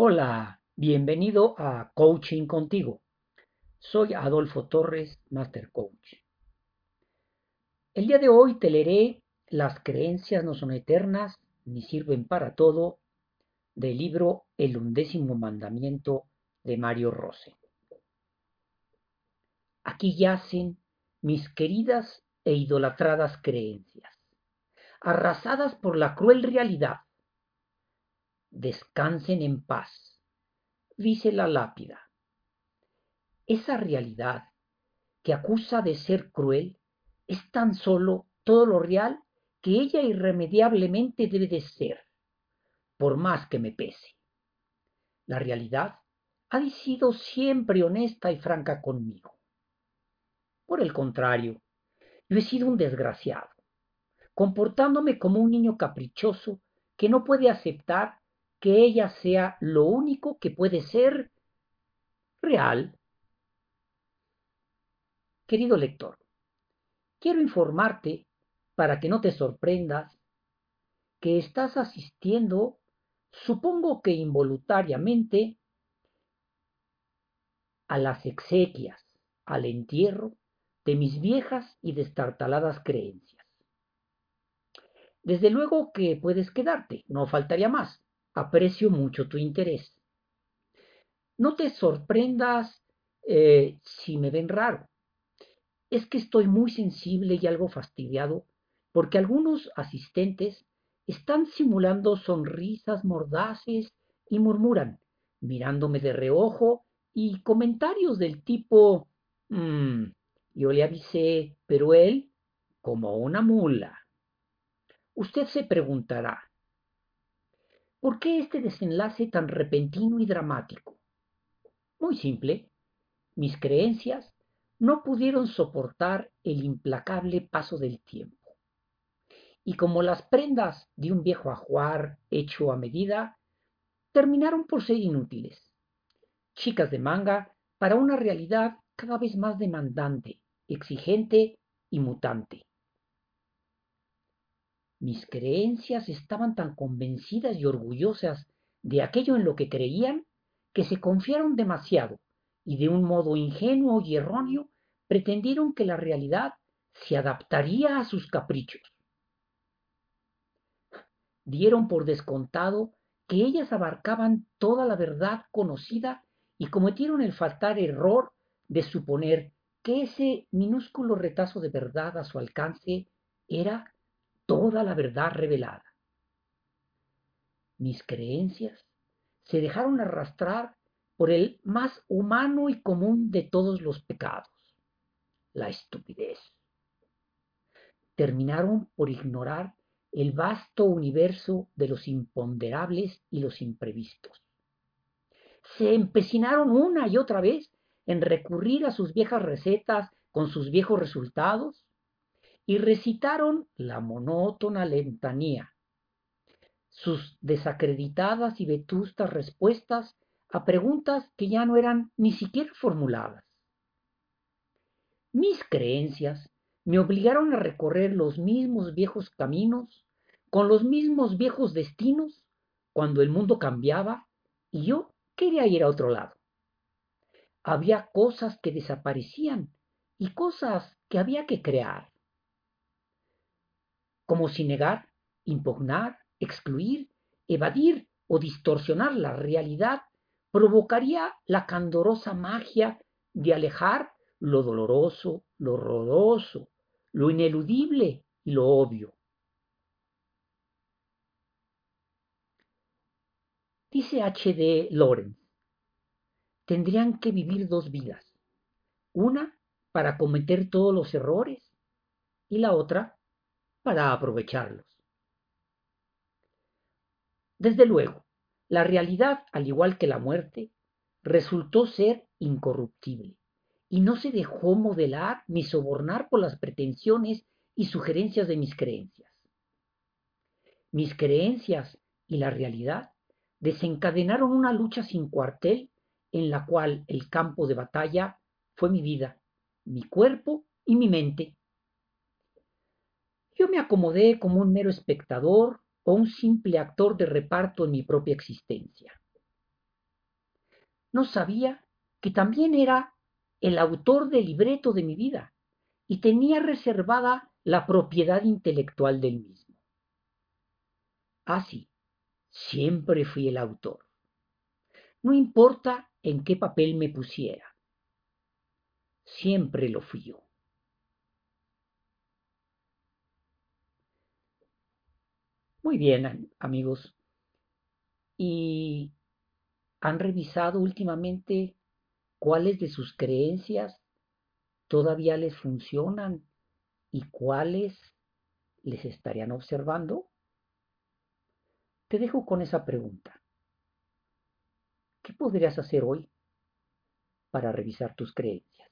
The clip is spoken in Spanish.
Hola, bienvenido a Coaching Contigo. Soy Adolfo Torres, Master Coach. El día de hoy te leeré Las creencias no son eternas ni sirven para todo del libro El undécimo mandamiento de Mario Rose. Aquí yacen mis queridas e idolatradas creencias, arrasadas por la cruel realidad descansen en paz, dice la lápida. Esa realidad que acusa de ser cruel es tan solo todo lo real que ella irremediablemente debe de ser, por más que me pese. La realidad ha sido siempre honesta y franca conmigo. Por el contrario, yo he sido un desgraciado, comportándome como un niño caprichoso que no puede aceptar que ella sea lo único que puede ser real. Querido lector, quiero informarte, para que no te sorprendas, que estás asistiendo, supongo que involuntariamente, a las exequias, al entierro de mis viejas y destartaladas creencias. Desde luego que puedes quedarte, no faltaría más aprecio mucho tu interés. No te sorprendas eh, si me ven raro. Es que estoy muy sensible y algo fastidiado porque algunos asistentes están simulando sonrisas mordaces y murmuran, mirándome de reojo, y comentarios del tipo, mmm, yo le avisé, pero él, como una mula. Usted se preguntará, ¿Por qué este desenlace tan repentino y dramático? Muy simple. Mis creencias no pudieron soportar el implacable paso del tiempo. Y como las prendas de un viejo ajuar hecho a medida, terminaron por ser inútiles. Chicas de manga para una realidad cada vez más demandante, exigente y mutante. Mis creencias estaban tan convencidas y orgullosas de aquello en lo que creían que se confiaron demasiado y de un modo ingenuo y erróneo pretendieron que la realidad se adaptaría a sus caprichos. Dieron por descontado que ellas abarcaban toda la verdad conocida y cometieron el fatal error de suponer que ese minúsculo retazo de verdad a su alcance era toda la verdad revelada. Mis creencias se dejaron arrastrar por el más humano y común de todos los pecados, la estupidez. Terminaron por ignorar el vasto universo de los imponderables y los imprevistos. Se empecinaron una y otra vez en recurrir a sus viejas recetas con sus viejos resultados y recitaron la monótona lentanía, sus desacreditadas y vetustas respuestas a preguntas que ya no eran ni siquiera formuladas. Mis creencias me obligaron a recorrer los mismos viejos caminos, con los mismos viejos destinos, cuando el mundo cambiaba y yo quería ir a otro lado. Había cosas que desaparecían y cosas que había que crear como si negar, impugnar, excluir, evadir o distorsionar la realidad provocaría la candorosa magia de alejar lo doloroso, lo horroroso, lo ineludible y lo obvio. Dice H. D. Lawrence, tendrían que vivir dos vidas, una para cometer todos los errores y la otra para aprovecharlos. Desde luego, la realidad, al igual que la muerte, resultó ser incorruptible y no se dejó modelar ni sobornar por las pretensiones y sugerencias de mis creencias. Mis creencias y la realidad desencadenaron una lucha sin cuartel en la cual el campo de batalla fue mi vida, mi cuerpo y mi mente. Yo me acomodé como un mero espectador o un simple actor de reparto en mi propia existencia. no sabía que también era el autor del libreto de mi vida y tenía reservada la propiedad intelectual del mismo. Así, siempre fui el autor. No importa en qué papel me pusiera, siempre lo fui yo. Muy bien, amigos. ¿Y han revisado últimamente cuáles de sus creencias todavía les funcionan y cuáles les estarían observando? Te dejo con esa pregunta. ¿Qué podrías hacer hoy para revisar tus creencias?